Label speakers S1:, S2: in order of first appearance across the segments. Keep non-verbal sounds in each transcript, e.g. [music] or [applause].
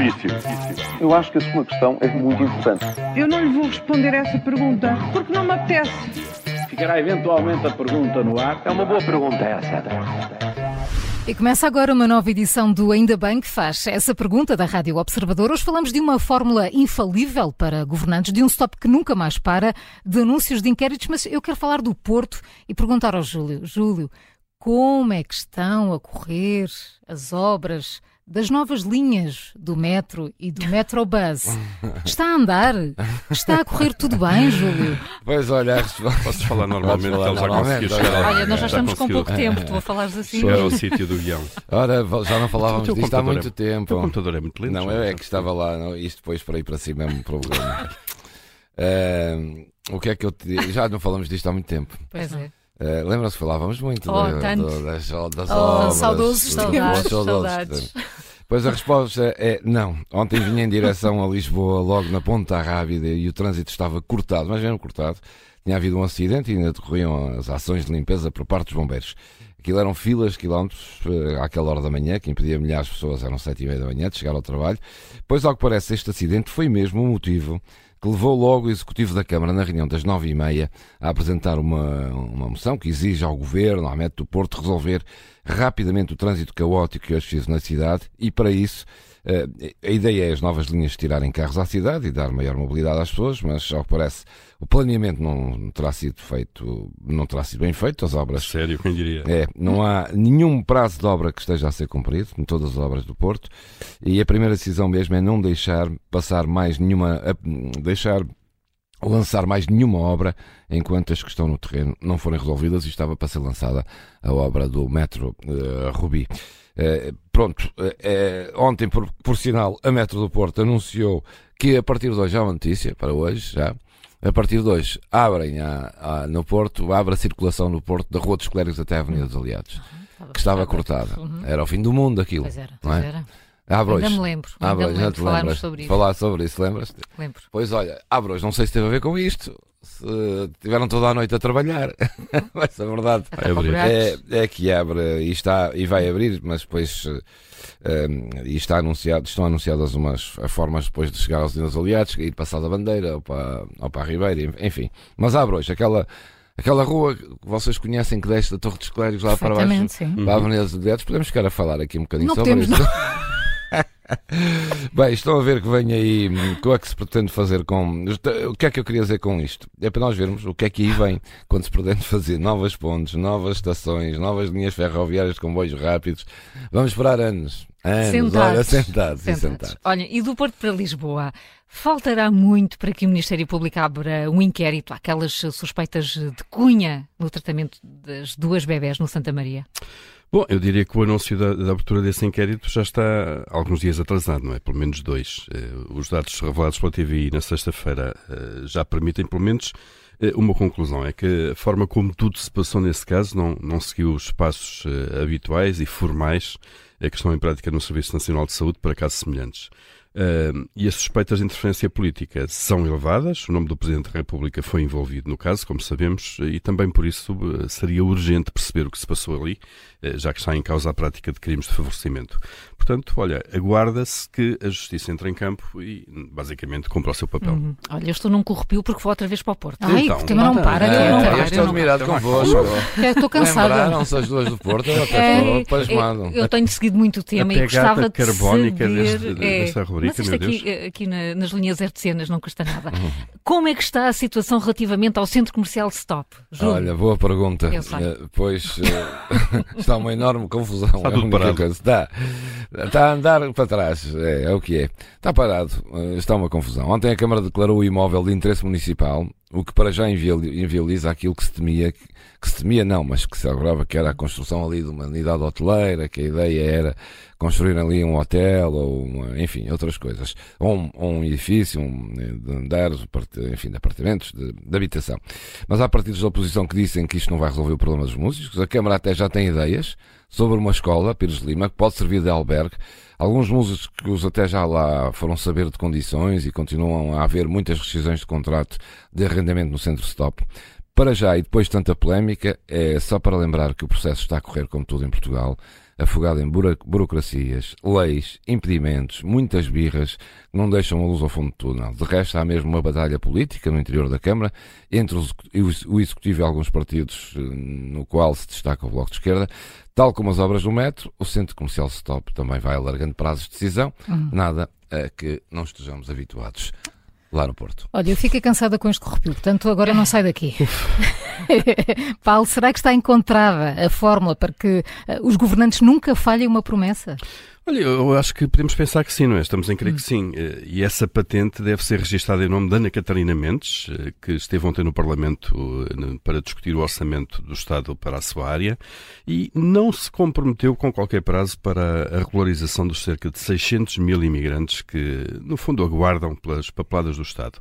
S1: difícil.
S2: Eu acho que a sua questão é muito importante.
S3: Eu não lhe vou responder essa pergunta porque não me apetece.
S4: Ficará eventualmente a pergunta no ar.
S1: É uma boa pergunta essa.
S5: E começa agora uma nova edição do Ainda Bem que faz essa pergunta da Rádio Observador. Hoje falamos de uma fórmula infalível para governantes, de um stop que nunca mais para, de anúncios de inquéritos, mas eu quero falar do Porto e perguntar ao Júlio. Júlio, como é que estão a correr as obras das novas linhas do metro e do Metrobus. Está a andar? Está a correr tudo bem, Júlio?
S6: Pois olha,
S7: posso falar normalmente,
S6: falar
S7: já conseguiu chegar
S5: Olha, nós já, estamos com
S7: conseguiu.
S5: pouco tempo, tu a falares assim.
S7: Chegar ao sítio do guião.
S6: Ora, já não falávamos
S7: O teu
S6: disto há muito
S7: é-
S6: tempo.
S7: O computador é muito lento.
S6: Não,
S7: já,
S6: eu é
S7: já
S6: que estava lá, não, isto depois para ir para cima é um problema. [laughs] Ahm, o que é que eu te digo? Já não falamos disto há muito tempo.
S5: Pois é.
S6: Uh, Lembram-se que falávamos muito
S5: Oh,
S6: da-
S5: tanto.
S6: das, das
S5: Oh,
S6: obras.
S5: saudosos
S6: dos-
S5: saudades.
S6: Pois a resposta é não. Ontem vinha em direção a Lisboa, logo na Ponta Rábida, e o trânsito estava cortado, mas mesmo cortado. Tinha havido um acidente e ainda decorriam as ações de limpeza por parte dos bombeiros. Aquilo eram filas, quilómetros, eh, àquela hora da manhã, que impedia milhares de pessoas, eram sete e meia da manhã, de chegar ao trabalho. Pois, ao que parece, este acidente foi mesmo o motivo que levou logo o Executivo da Câmara, na reunião das nove e meia, a apresentar uma, uma moção que exige ao Governo, à Mete do Porto, resolver rapidamente o trânsito caótico que hoje fiz na cidade. E, para isso, a ideia é as novas linhas tirarem carros à cidade e dar maior mobilidade às pessoas, mas, ao que parece, o planeamento não terá sido feito, não terá sido bem feito, as obras
S7: Sério, quem diria?
S6: é, não há nenhum prazo de obra que esteja a ser cumprido, em todas as obras do Porto, e a primeira decisão mesmo é não deixar passar mais nenhuma, deixar lançar mais nenhuma obra enquanto as que estão no terreno não forem resolvidas e estava para ser lançada a obra do Metro eh, Rubi. Eh, pronto, eh, eh, ontem, por, por sinal, a Metro do Porto anunciou que a partir de hoje há uma notícia, para hoje já, a partir de hoje abrem a, a- no Porto, abre a circulação no Porto da Rua dos Clérigos até a Avenida dos Aliados, que estava cortada.
S5: Uhum.
S6: Era o fim do mundo aquilo.
S5: Pois era,
S6: não
S5: pois
S6: é?
S5: era.
S6: Abre
S5: Ainda me lembro.
S6: Abre
S5: Ainda me lembro falarmos sobre isso.
S6: Falar sobre isso, lembras-te?
S5: Lembro.
S6: Pois olha, hoje, não sei se teve a ver com isto. Se tiveram toda a noite a trabalhar. [laughs] Mas a verdade é, é que abre e, está, e vai abrir, mas depois eh, um, e está anunciado, estão anunciadas umas formas depois de chegar aos Dinos Aliados, ir passar da bandeira ou para, ou para a Ribeira, enfim. Mas hoje aquela, aquela rua que vocês conhecem que desce da Torre dos Clérigos lá para baixo.
S5: Sim.
S6: Para a Avenida dos podemos ficar a falar aqui um bocadinho
S5: Não
S6: sobre
S5: podemos,
S6: isso. [laughs] Bem, estão a ver que vem aí o que é que se pretende fazer com. O que é que eu queria dizer com isto? É para nós vermos o que é que aí vem quando se pretende fazer novas pontes, novas estações, novas linhas ferroviárias de comboios rápidos. Vamos esperar anos. Anos,
S5: Sentados.
S6: olha, sentados, e
S5: Sentados.
S6: sentados.
S5: Olha, e do Porto para Lisboa, faltará muito para que o Ministério Público abra um inquérito àquelas suspeitas de cunha no tratamento das duas bebés no Santa Maria?
S7: Bom, eu diria que o anúncio da, da abertura desse inquérito já está alguns dias atrasado, não é? Pelo menos dois. Eh, os dados revelados pela TVI na sexta-feira eh, já permitem, pelo menos, eh, uma conclusão. É que a forma como tudo se passou nesse caso não, não seguiu os passos habituais e formais que estão em prática no Serviço Nacional de Saúde para casos semelhantes. Uh, e as suspeitas de interferência política são elevadas. O nome do Presidente da República foi envolvido no caso, como sabemos, e também por isso uh, seria urgente perceber o que se passou ali, uh, já que está em causa a prática de crimes de favorecimento. Portanto, olha, aguarda-se que a Justiça entre em campo e, basicamente, cumpra o seu papel.
S5: Uhum. Olha, eu estou num corrupio porque vou outra vez para o Porto.
S7: Ai, Então,
S5: o tema não para,
S7: então,
S5: não
S6: É,
S5: para.
S6: eu estou admirado convosco.
S5: Eu Estou cansada.
S6: Lembraram-se as duas do Porto, eu até
S5: É,
S6: estou
S5: é,
S6: pasmado.
S5: eu tenho seguido muito o tema
S7: A
S5: e gostava de
S7: carbónica
S5: saber...
S7: deste- desta rubrica,
S5: mas isto
S7: meu
S5: aqui, aqui na- nas linhas hertzianas não custa nada. [laughs] Como é que está a situação relativamente ao centro comercial Stop? Júlio?
S6: Olha, boa pergunta. Eh, Pois eh, [laughs] está uma enorme confusão.
S7: Está
S6: é a
S7: tudo
S6: única
S7: parado.
S6: Está, está a andar para trás, é, é o que é. Está parado, eh, está uma confusão. Ontem a Câmara declarou o imóvel de interesse municipal, o que para já inviabiliza aquilo que se temia, que, que se temia não, mas que se agorava que era a construção ali de uma unidade hoteleira, que a ideia era construir ali um hotel ou, uma- enfim, outras coisas. Ou um, ou um edifício, um, eh, de andares, enfim, de apartamentos, de, de habitação. Mas há partidos da oposição que dizem que isto não vai resolver o problema dos músicos. A Câmara até já tem ideias sobre uma escola, Pires de Lima, que pode servir de albergue. Alguns músicos até já lá foram saber de condições e continuam a haver muitas rescisões de contrato de arrendamento no centro stop. Para já, e depois de tanta polémica, é só para lembrar que o processo está a correr como tudo em Portugal. afogado em burocracias, leis, impedimentos, muitas birras que não deixam a luz ao fundo do túnel. De resto, há mesmo uma batalha política no interior da Câmara entre o Executivo e alguns partidos, eh, no qual se destaca o Bloco de Esquerda. Tal como as obras do metro, o Centro Comercial Stop também vai alargando prazos de decisão. Uhum. Nada a que não estejamos habituados lá no Porto.
S5: Olha, eu fiquei cansada com este corrupio, portanto agora não sai daqui. [laughs] Paulo, será que está encontrada a fórmula para que uh, os governantes nunca falhem uma promessa?
S7: Olha, eu acho que podemos pensar que sim, não é? Estamos em crer que sim. Eh, e essa patente deve ser registada em nome de Ana Catarina Mendes, eh, que esteve ontem no Parlamento eh, para discutir o orçamento do Estado para a sua área e não se comprometeu com qualquer prazo para a regularização dos cerca de 600 mil imigrantes que, no fundo, aguardam pelas papeladas do Estado.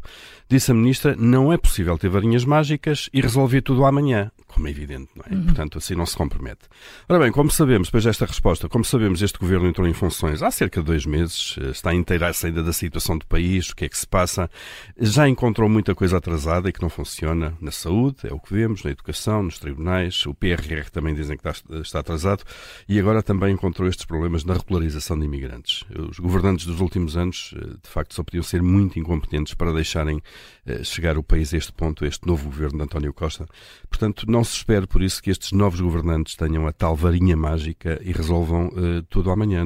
S7: Disse a Ministra, não é possível ter varinhas mágicas e resolver tudo amanhã como é evidente, não é? Uhum. Portanto, assim não se compromete. Ora bem, como sabemos, depois desta resposta, como sabemos, este governo entrou em funções há cerca de dois meses, eh, está a inteirar-se ainda da situação do país, o que é que se passa, já encontrou muita coisa atrasada e que não funciona na saúde, é o que vemos, na educação, nos tribunais, o PRR também dizem que está atrasado, e agora também encontrou estes problemas na regularização de imigrantes. Os governantes dos últimos anos, eh, de facto, só podiam ser muito incompetentes para deixarem eh, chegar o país a este ponto, a este novo governo de António Costa. Portanto, não se espera por isso que estes novos governantes tenham a tal varinha mágica e resolvam uh, tudo amanhã,